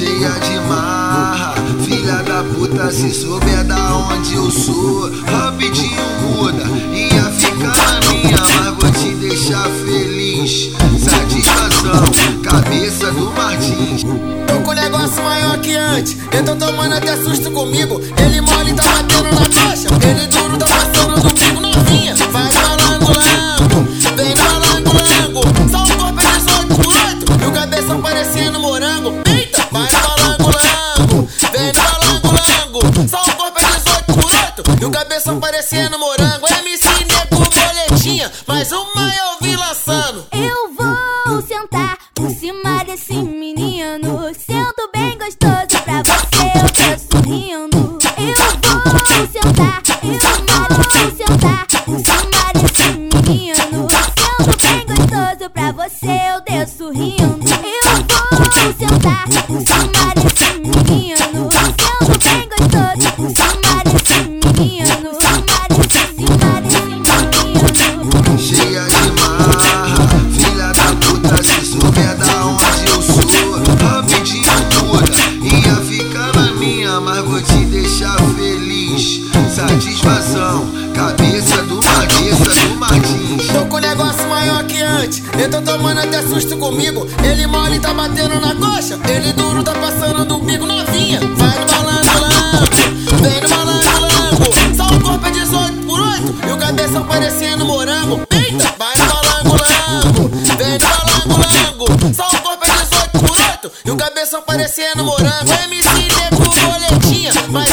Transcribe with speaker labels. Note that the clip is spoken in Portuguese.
Speaker 1: cheia de marra. Filha da puta, se souber da onde eu sou, rapidinho muda. Ia ficar na minha, mas vou te deixar feliz. Satisfação, cabeça do Martins.
Speaker 2: Tô com negócio maior que antes. Eu tô tomando até susto comigo. Ele mole tá batendo na coxa. Ele duro tá passando no E o cabeção parecendo morango. MC Nego boletinha. Mais uma eu vi lançando.
Speaker 3: Eu vou sentar por cima desse menino. Sento bem gostoso pra você, eu tô sorrindo. Eu vou sentar, eu vou sentar por cima desse menino. Sento bem gostoso pra você, eu desço rindo. Eu vou sentar por cima desse menino.
Speaker 1: Cheia de marra. Filha da puta, se souber da onde eu sou, rapidinho muda. Ia ficar na minha, mas vou te deixar feliz. Satisfação, cabeça do cabeça do Martins.
Speaker 2: Tô com negócio maior que antes. Eu tô tomando até susto comigo. Ele mole tá batendo na coxa. Ele duro tá passando do bico O cabeção parecendo morango. Eita, vai no balanço, lango. Vem no lango. Só o corpo é 18 por 8. E o cabeção parecendo morango. MC Nego boletinha. Uma